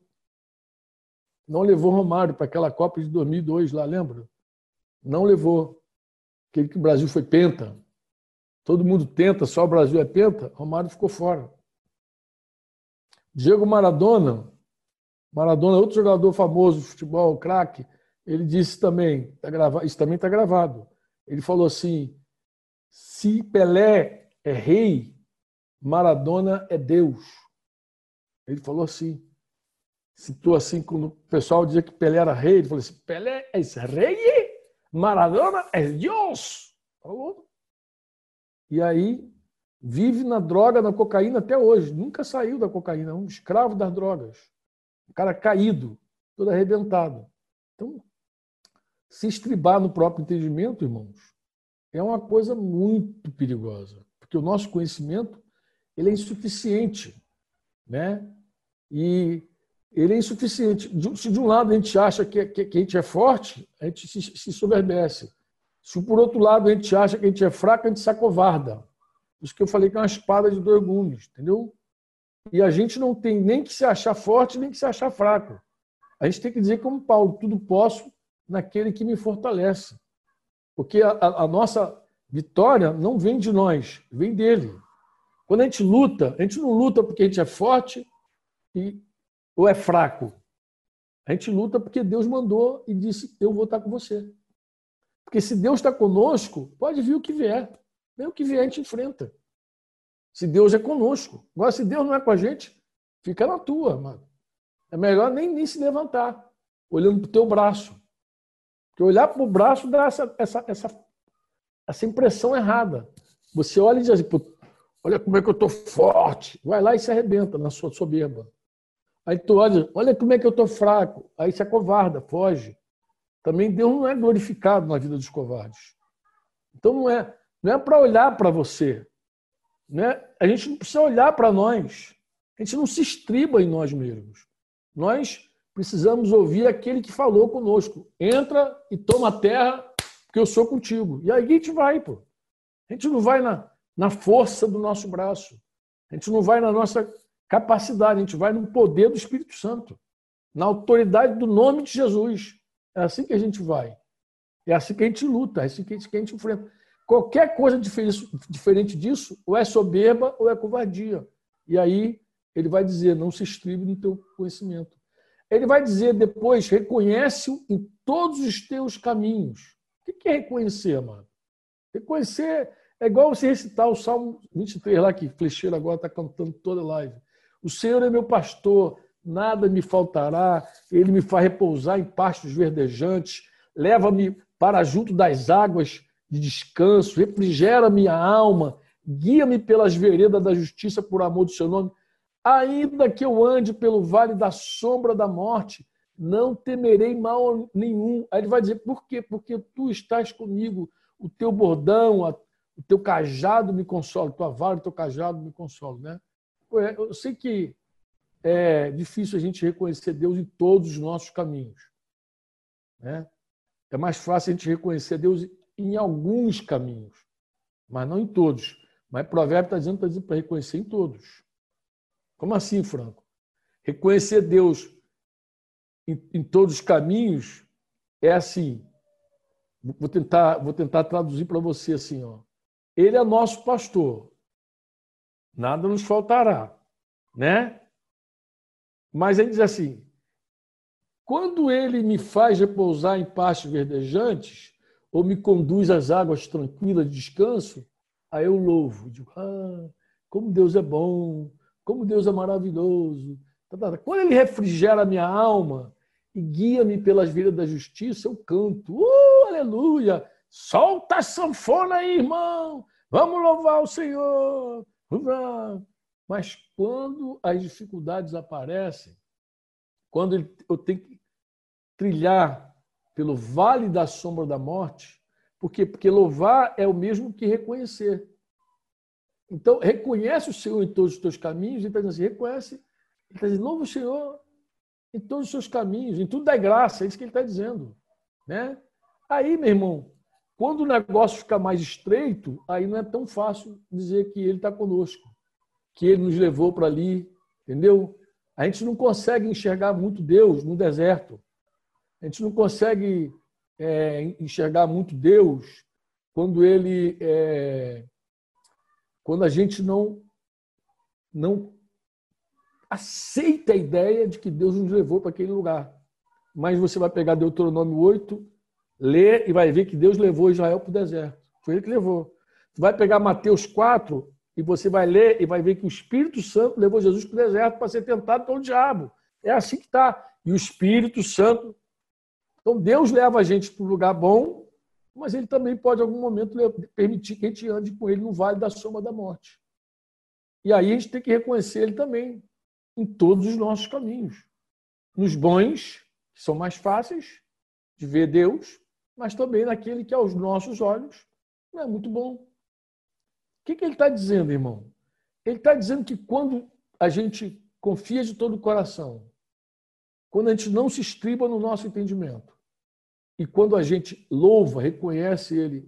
Não levou Romário para aquela Copa de 2002 lá, lembra? Não levou. Aquele que o Brasil foi penta. Todo mundo tenta, só o Brasil é penta. Romário ficou fora. Diego Maradona, Maradona, outro jogador famoso de futebol, craque, ele disse também, tá gravado, isso também está gravado. Ele falou assim: se Pelé é rei, Maradona é Deus. Ele falou assim. Citou assim, quando o pessoal dizia que Pelé era rei, ele falou assim: Pelé é rei, Maradona é Deus. Falou. E aí vive na droga, na cocaína até hoje. Nunca saiu da cocaína, é um escravo das drogas. Um cara caído, todo arrebentado. Então, se estribar no próprio entendimento, irmãos, é uma coisa muito perigosa, porque o nosso conhecimento ele é insuficiente, né? E ele é insuficiente. Se de um lado a gente acha que, que, que a gente é forte, a gente se, se soberbece. Se por outro lado a gente acha que a gente é fraco, a gente se acovarda. Isso que eu falei que é uma espada de dois gumes, entendeu? E a gente não tem nem que se achar forte, nem que se achar fraco. A gente tem que dizer como Paulo, tudo posso naquele que me fortalece. Porque a, a, a nossa vitória não vem de nós, vem dele. Quando a gente luta, a gente não luta porque a gente é forte e, ou é fraco. A gente luta porque Deus mandou e disse: Eu vou estar com você. Porque se Deus está conosco, pode vir o que vier. Nem o que vier a gente enfrenta. Se Deus é conosco. Agora, se Deus não é com a gente, fica na tua, mano. É melhor nem, nem se levantar, olhando para o teu braço. Porque olhar para o braço dá essa, essa, essa, essa impressão errada. Você olha e diz assim, olha como é que eu estou forte. Vai lá e se arrebenta na sua soberba. Aí tu olha, olha como é que eu estou fraco. Aí se acovarda, foge. Também Deus não é glorificado na vida dos covardes. Então não é, não é para olhar para você, né? A gente não precisa olhar para nós. A gente não se estriba em nós mesmos. Nós precisamos ouvir aquele que falou conosco. Entra e toma a terra, porque eu sou contigo. E aí a gente vai, pô. A gente não vai na, na força do nosso braço. A gente não vai na nossa capacidade, a gente vai no poder do Espírito Santo, na autoridade do nome de Jesus. É assim que a gente vai. É assim que a gente luta, é assim que a gente, enfrenta. Qualquer coisa diferente disso, ou é soberba ou é covardia. E aí ele vai dizer: não se estribe no teu conhecimento. Ele vai dizer depois: reconhece-o em todos os teus caminhos. O que é reconhecer, amado? Reconhecer é igual você recitar o Salmo 23 lá, que Flecheiro agora está cantando toda a live. O Senhor é meu pastor, nada me faltará, ele me faz repousar em pastos verdejantes, leva-me para junto das águas de descanso, refrigera minha alma, guia-me pelas veredas da justiça por amor do seu nome. Ainda que eu ande pelo vale da sombra da morte, não temerei mal nenhum. Aí ele vai dizer, por quê? Porque tu estás comigo, o teu bordão, o teu cajado me consola, tua vara, o teu cajado me consola. Né? Eu sei que é difícil a gente reconhecer Deus em todos os nossos caminhos. Né? É mais fácil a gente reconhecer Deus em alguns caminhos, mas não em todos. Mas provérbio está dizendo, está dizendo para reconhecer em todos. Como assim, Franco? Reconhecer Deus em, em todos os caminhos é assim. Vou tentar, vou tentar traduzir para você assim, ó. Ele é nosso pastor. Nada nos faltará, né? Mas ele diz assim: Quando ele me faz repousar em pastos verdejantes, ou me conduz às águas tranquilas de descanso, aí eu louvo. Digo, ah, como Deus é bom, como Deus é maravilhoso. Tá, tá, tá. Quando ele refrigera a minha alma e guia-me pelas vidas da justiça, eu canto, uh, aleluia! Solta a sanfona aí, irmão! Vamos louvar o Senhor! Mas quando as dificuldades aparecem, quando eu tenho que trilhar pelo vale da sombra da morte, por quê? Porque louvar é o mesmo que reconhecer. Então, reconhece o Senhor em todos os teus caminhos, ele está dizendo assim, reconhece, ele está dizendo, louva o Senhor em todos os seus caminhos, em tudo da graça, é isso que ele está dizendo. Né? Aí, meu irmão, quando o negócio fica mais estreito, aí não é tão fácil dizer que ele está conosco, que ele nos levou para ali, entendeu? A gente não consegue enxergar muito Deus no deserto. A gente não consegue é, enxergar muito Deus quando ele é, quando a gente não não aceita a ideia de que Deus nos levou para aquele lugar. Mas você vai pegar Deuteronômio 8, ler e vai ver que Deus levou Israel para o deserto. Foi ele que levou. Você vai pegar Mateus 4 e você vai ler e vai ver que o Espírito Santo levou Jesus para o deserto para ser tentado pelo diabo. É assim que está. E o Espírito Santo então, Deus leva a gente para um lugar bom, mas ele também pode, em algum momento, permitir que a gente ande com ele no vale da sombra da morte. E aí a gente tem que reconhecer ele também em todos os nossos caminhos. Nos bons, que são mais fáceis de ver Deus, mas também naquele que, aos nossos olhos, não é muito bom. Que, que ele está dizendo, irmão? Ele está dizendo que quando a gente confia de todo o coração, quando a gente não se estriba no nosso entendimento e quando a gente louva, reconhece Ele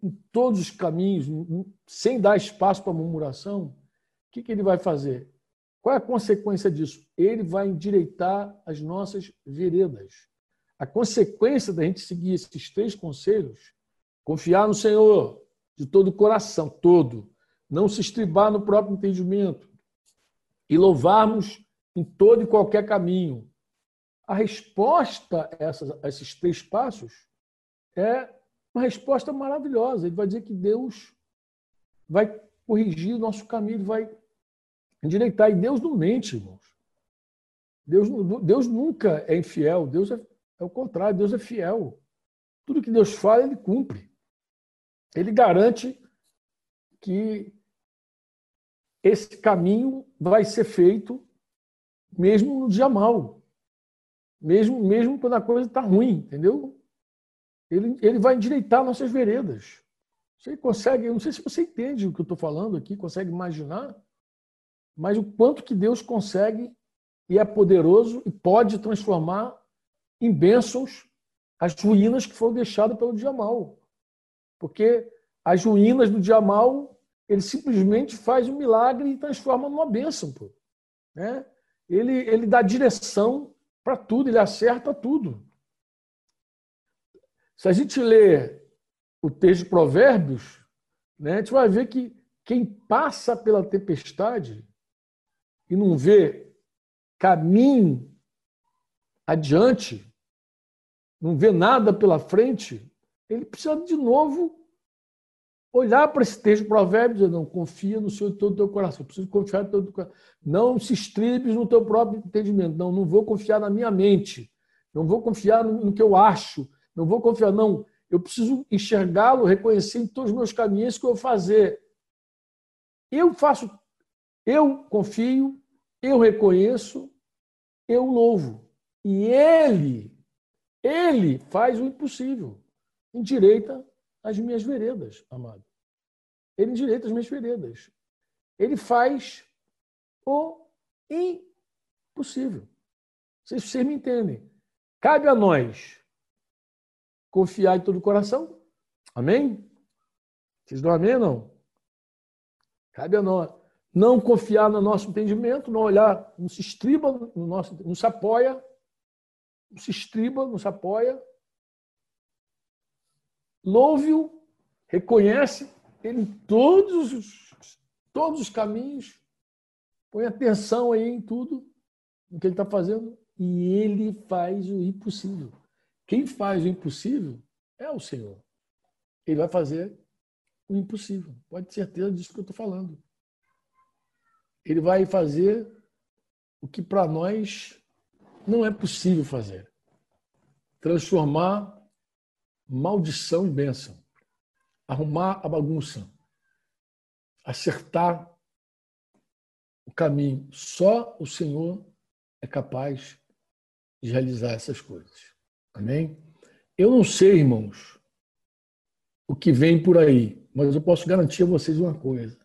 em todos os caminhos, sem dar espaço para murmuração, o que, que ele vai fazer? Qual é a consequência disso? Ele vai endireitar as nossas veredas. A consequência da gente seguir esses três conselhos, confiar no Senhor de todo o coração, todo, não se estribar no próprio entendimento e louvarmos em todo e qualquer caminho. A resposta a, essas, a esses três passos é uma resposta maravilhosa. Ele vai dizer que Deus vai corrigir o nosso caminho, vai endireitar. E Deus não mente, irmãos. Deus, Deus nunca é infiel. Deus é, é o contrário, Deus é fiel. Tudo que Deus fala, ele cumpre. Ele garante que esse caminho vai ser feito mesmo no dia mal, mesmo, mesmo quando a coisa está ruim, entendeu? Ele, ele vai endireitar nossas veredas. Você consegue, não sei se você entende o que eu estou falando aqui, consegue imaginar, mas o quanto que Deus consegue e é poderoso e pode transformar em bênçãos as ruínas que foram deixadas pelo dia mal. Porque as ruínas do dia mal, ele simplesmente faz um milagre e transforma numa bênção. Pô. Né? ele, ele dá direção para tudo, ele acerta tudo. Se a gente lê o texto de Provérbios, né, a gente vai ver que quem passa pela tempestade e não vê caminho adiante, não vê nada pela frente, ele precisa de novo olhar para esse texto dizer, não, confia no Senhor de todo o teu coração. Preciso confiar no teu coração. Não se estribes no teu próprio entendimento. Não, não vou confiar na minha mente. Não vou confiar no, que eu acho. Não vou confiar, não. Eu preciso enxergá-lo, reconhecer em todos os meus caminhos que eu vou fazer. Eu faço, eu confio, eu reconheço, eu louvo. E ele, ele faz o impossível. Endireita as minhas veredas, amado. Ele endireita as minhas veredas. Ele faz o impossível. Vocês, vocês me entendem. Cabe a nós confiar em todo o coração. Amém? Vocês dão amém ou não? Cabe a nós. Não confiar no nosso entendimento, não olhar, não se estriba no nosso, não se apoia, não se estriba, não se apoia louve-o, reconhece ele em todos os, todos os caminhos, põe atenção aí em tudo, no que ele está fazendo, e ele faz o impossível. Quem faz o impossível é o Senhor. Ele vai fazer o impossível. Pode ter certeza disso que eu estou falando. Ele vai fazer o que para nós não é possível fazer. Transformar maldição em bênção. Arrumar a bagunça. Acertar o caminho. Só o Senhor é capaz de realizar essas coisas. Amém? Eu não sei, irmãos, o que vem por aí, mas eu posso garantir a vocês uma coisa.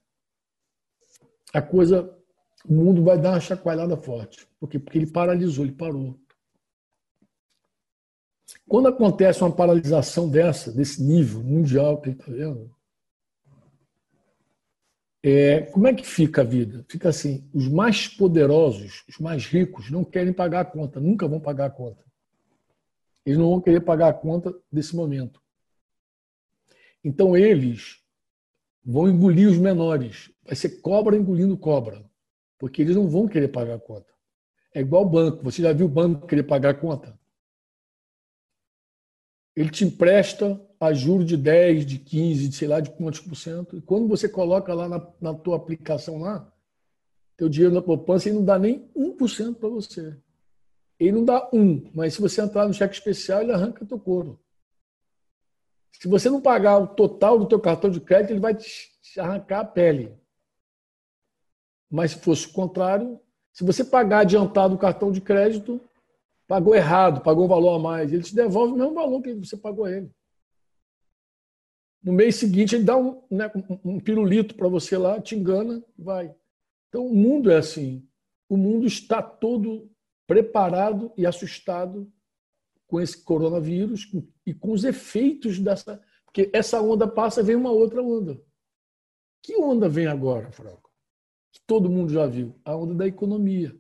A coisa, o mundo vai dar uma chacoalhada forte. Por quê? Porque ele paralisou, ele parou. Quando acontece uma paralisação dessa, desse nível mundial que está vendo, é, como é que fica a vida? Fica assim: os mais poderosos, os mais ricos, não querem pagar a conta, nunca vão pagar a conta. Eles não vão querer pagar a conta desse momento. Então eles vão engolir os menores. Vai ser cobra engolindo cobra, porque eles não vão querer pagar a conta. É igual banco. Você já viu o banco querer pagar a conta? Ele te empresta a juros de 10, de 15, de sei lá de quantos por cento. E quando você coloca lá na, na tua aplicação lá, teu dinheiro na poupança, ele não dá nem 1% para você. Ele não dá um, mas se você entrar no cheque especial, ele arranca teu couro. Se você não pagar o total do teu cartão de crédito, ele vai te arrancar a pele. Mas se fosse o contrário, se você pagar adiantado o cartão de crédito, pagou errado, pagou um valor a mais, ele te devolve o mesmo valor que você pagou a ele. No mês seguinte, ele dá um, né, um pirulito para você lá, te engana, vai. Então, o mundo é assim. O mundo está todo preparado e assustado com esse coronavírus e com os efeitos dessa. Porque essa onda passa, vem uma outra onda. Que onda vem agora, Franco? Que todo mundo já viu. A onda da economia.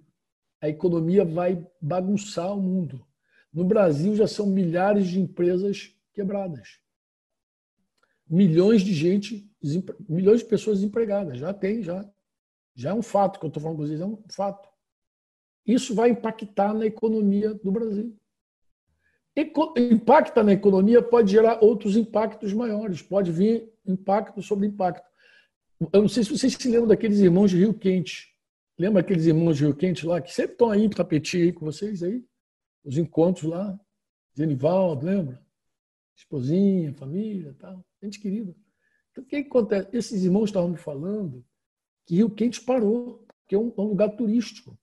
A economia vai bagunçar o mundo. No Brasil já são milhares de empresas quebradas. Milhões de gente, milhões de pessoas desempregadas. Já tem, já. Já é um fato que eu estou falando com vocês, é um fato. Isso vai impactar na economia do Brasil impacta na economia pode gerar outros impactos maiores, pode vir impacto sobre impacto. Eu não sei se vocês se lembram daqueles irmãos de Rio Quente. Lembra aqueles irmãos de Rio Quente lá, que sempre estão aí para tapetir aí com vocês aí? Os encontros lá. Zenivaldo, lembra? Esposinha, família tal. Gente querida. Então, o que, que acontece? Esses irmãos estavam me falando que Rio Quente parou, que é um, é um lugar turístico.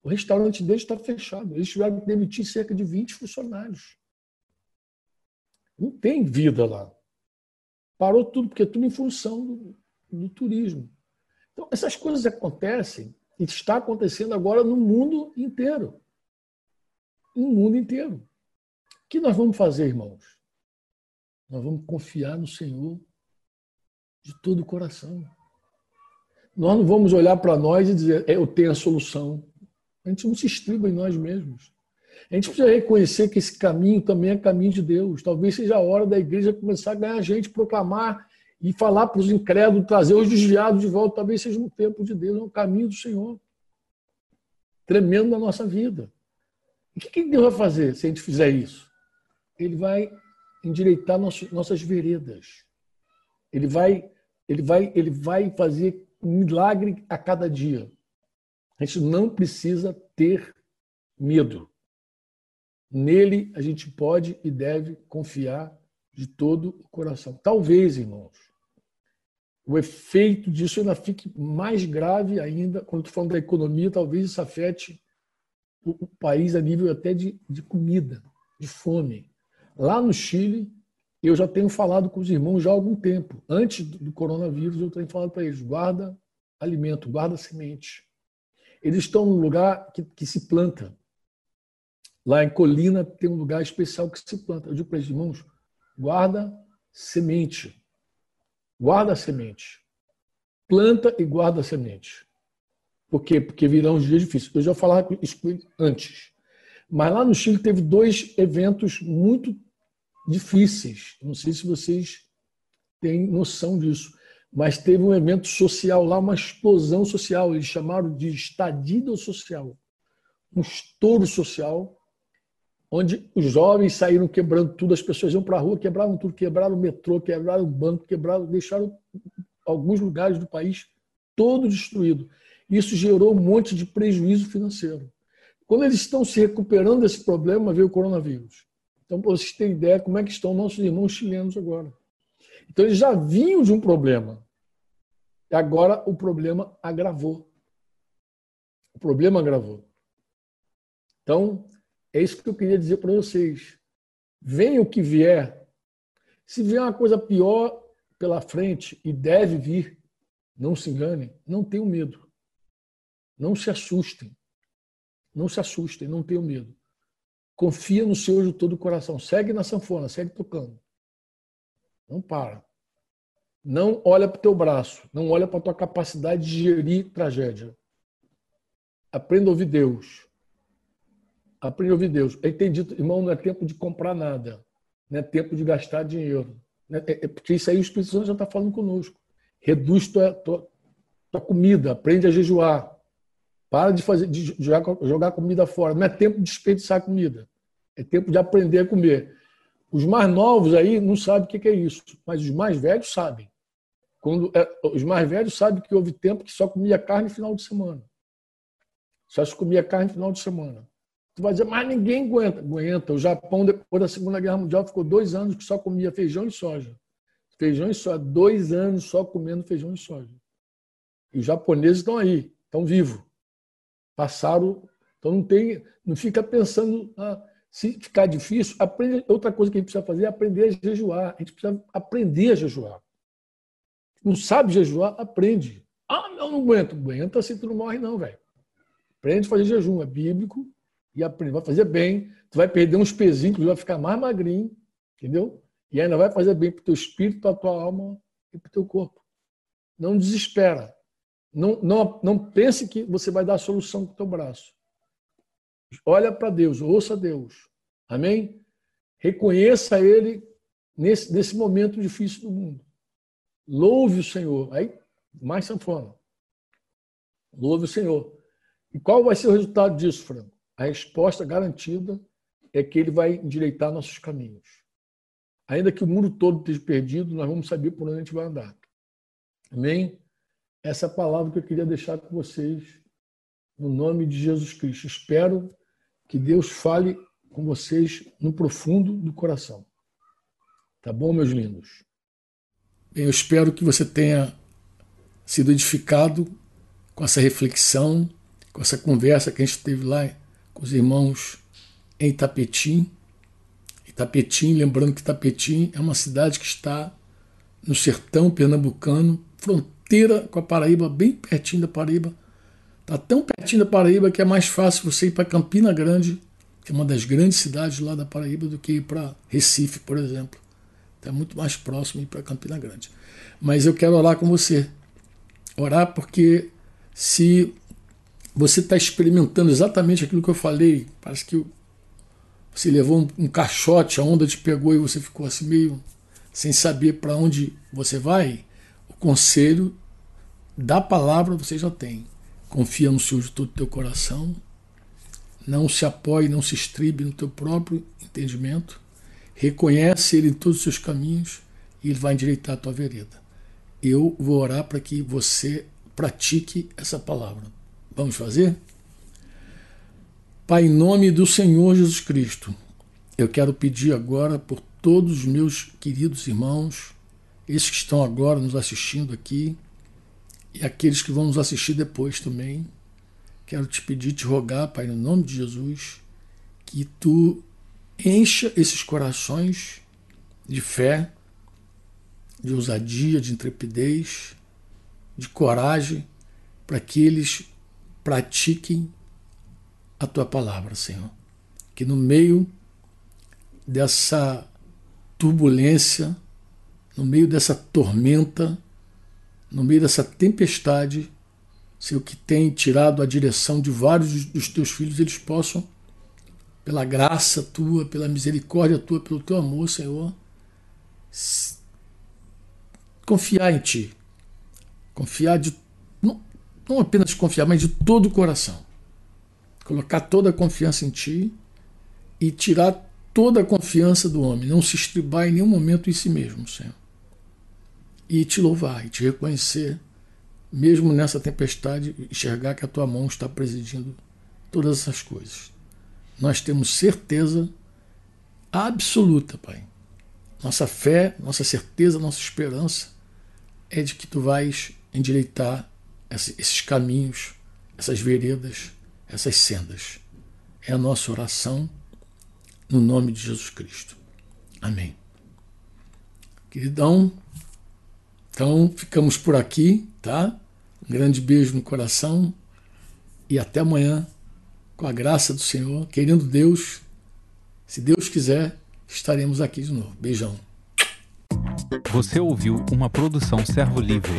O restaurante deles está fechado. Eles tiveram que demitir cerca de 20 funcionários. Não tem vida lá. Parou tudo, porque é tudo em função do, do turismo. Então, essas coisas acontecem está acontecendo agora no mundo inteiro. No mundo inteiro. O que nós vamos fazer, irmãos? Nós vamos confiar no Senhor de todo o coração. Nós não vamos olhar para nós e dizer, é, eu tenho a solução. A gente não se estriba em nós mesmos. A gente precisa reconhecer que esse caminho também é caminho de Deus. Talvez seja a hora da igreja começar a ganhar gente, proclamar e falar para os incrédulos, trazer os desviados de volta. Talvez seja um tempo de Deus, é um caminho do Senhor. Tremendo na nossa vida. o que Deus vai fazer se a gente fizer isso? Ele vai endireitar nossas veredas. Ele vai, ele vai, ele vai fazer um milagre a cada dia. A gente não precisa ter medo. Nele a gente pode e deve confiar de todo o coração. Talvez, irmãos, o efeito disso ainda fique mais grave ainda, quando estou falando da economia, talvez isso afete o, país a nível até de, de comida, de fome. Lá no Chile, eu já tenho falado com os irmãos já há algum tempo. Antes do coronavírus, eu tenho falado para eles: guarda alimento, guarda semente. Eles estão num lugar que, que se planta. Lá em Colina tem um lugar especial que se planta. Eu digo para os irmãos: guarda semente. Guarda semente. Planta e guarda semente. Por quê? Porque virão os dias difíceis. Eu já falava isso antes. Mas lá no Chile teve dois eventos muito difíceis. Não sei se vocês têm noção disso mas teve um evento social lá, uma explosão social. Eles chamaram de estadia social. um estouro social, onde os jovens saíram quebrando tudo, as pessoas iam para a rua, quebraram tudo, quebraram o metrô, quebraram o banco, quebraram, deixaram alguns lugares do país todo destruído. Isso gerou um monte de prejuízo financeiro. Quando eles estão se recuperando desse problema, veio o coronavírus. Então, para vocês terem ideia como é que estão nossos irmãos chilenos agora. Então, eles já vinham de um problema. E agora o problema agravou. O problema agravou. Então, é isso que eu queria dizer para vocês. Venha o que vier. Se vier uma coisa pior pela frente, e deve vir, não se enganem, não tenham medo. Não se assustem. Não se assustem, não tenham medo. Confia no Senhor de todo o coração. Segue na sanfona, segue tocando. Não para. Não olha para o teu braço, não olha para a tua capacidade de gerir tragédia. Aprenda a ouvir Deus. Aprenda a ouvir Deus. É entendido, irmão, não é tempo de comprar nada. Não é tempo de gastar dinheiro. É, é porque isso aí o Espírito Santo já está falando conosco. Reduz tua, tua, tua comida, aprende a jejuar. Para de, fazer, de jogar, jogar comida fora. Não é tempo de desperdiçar comida. É tempo de aprender a comer. Os mais novos aí não sabem o que é isso, mas os mais velhos sabem. Quando, é, os mais velhos sabem que houve tempo que só comia carne no final de semana. Só se comia carne no final de semana. Tu vai dizer, mas ninguém aguenta. Aguenta. O Japão, depois da Segunda Guerra Mundial, ficou dois anos que só comia feijão e soja. Feijão e soja. Dois anos só comendo feijão e soja. E os japoneses estão aí, estão vivos. Passaram. Então não tem, não fica pensando. Ah, se ficar difícil, aprende. Outra coisa que a gente precisa fazer é aprender a jejuar. A gente precisa aprender a jejuar. Não sabe jejuar? Aprende. Ah, eu não aguento. Aguenta assim, tu não morre, não, velho. Aprende a fazer jejum. É bíblico e aprende. Vai fazer bem. Tu vai perder uns pezinhos, vai ficar mais magrinho, entendeu? E ainda vai fazer bem para o teu espírito, para a tua alma e para o teu corpo. Não desespera. Não, não, não pense que você vai dar a solução com o teu braço. Olha para Deus, ouça Deus. Amém? Reconheça Ele nesse, nesse momento difícil do mundo. Louve o Senhor. Aí, mais sanfona. Louve o Senhor. E qual vai ser o resultado disso, Franco? A resposta garantida é que ele vai endireitar nossos caminhos. Ainda que o mundo todo esteja perdido, nós vamos saber por onde a gente vai andar. Amém? Essa é a palavra que eu queria deixar com vocês, no nome de Jesus Cristo. Espero que Deus fale com vocês no profundo do coração. Tá bom, meus lindos? Bem, eu espero que você tenha sido edificado com essa reflexão, com essa conversa que a gente teve lá os irmãos em Itapetim. Itapetim, lembrando que Itapetim é uma cidade que está no sertão pernambucano, fronteira com a Paraíba, bem pertinho da Paraíba. Está tão pertinho da Paraíba que é mais fácil você ir para Campina Grande, que é uma das grandes cidades lá da Paraíba, do que ir para Recife, por exemplo. Está muito mais próximo ir para Campina Grande. Mas eu quero orar com você. Orar porque se você está experimentando exatamente aquilo que eu falei. Parece que você levou um, um caixote, a onda te pegou e você ficou assim meio sem saber para onde você vai. O conselho da palavra você já tem. Confia no Senhor de todo o teu coração. Não se apoie, não se estribe no teu próprio entendimento. Reconhece Ele em todos os seus caminhos e Ele vai endireitar a tua vereda. Eu vou orar para que você pratique essa palavra. Vamos fazer? Pai, em nome do Senhor Jesus Cristo, eu quero pedir agora por todos os meus queridos irmãos, esses que estão agora nos assistindo aqui e aqueles que vão nos assistir depois também. Quero te pedir, te rogar, Pai, no nome de Jesus, que tu encha esses corações de fé, de ousadia, de intrepidez, de coragem, para que eles pratiquem a tua palavra, Senhor. Que no meio dessa turbulência, no meio dessa tormenta, no meio dessa tempestade, Senhor, que tem tirado a direção de vários dos teus filhos, eles possam, pela graça tua, pela misericórdia tua, pelo teu amor, Senhor, confiar em ti. Confiar de não apenas confiar, mas de todo o coração. colocar toda a confiança em Ti e tirar toda a confiança do homem, não se estribar em nenhum momento em si mesmo, Senhor. E te louvar e te reconhecer, mesmo nessa tempestade, enxergar que a Tua mão está presidindo todas essas coisas. Nós temos certeza absoluta, Pai. Nossa fé, nossa certeza, nossa esperança é de que Tu vais endireitar esses caminhos, essas veredas, essas sendas. É a nossa oração no nome de Jesus Cristo. Amém. Queridão, então ficamos por aqui, tá? Um grande beijo no coração e até amanhã, com a graça do Senhor, querendo Deus, se Deus quiser, estaremos aqui de novo. Beijão. Você ouviu uma produção Servo Livre.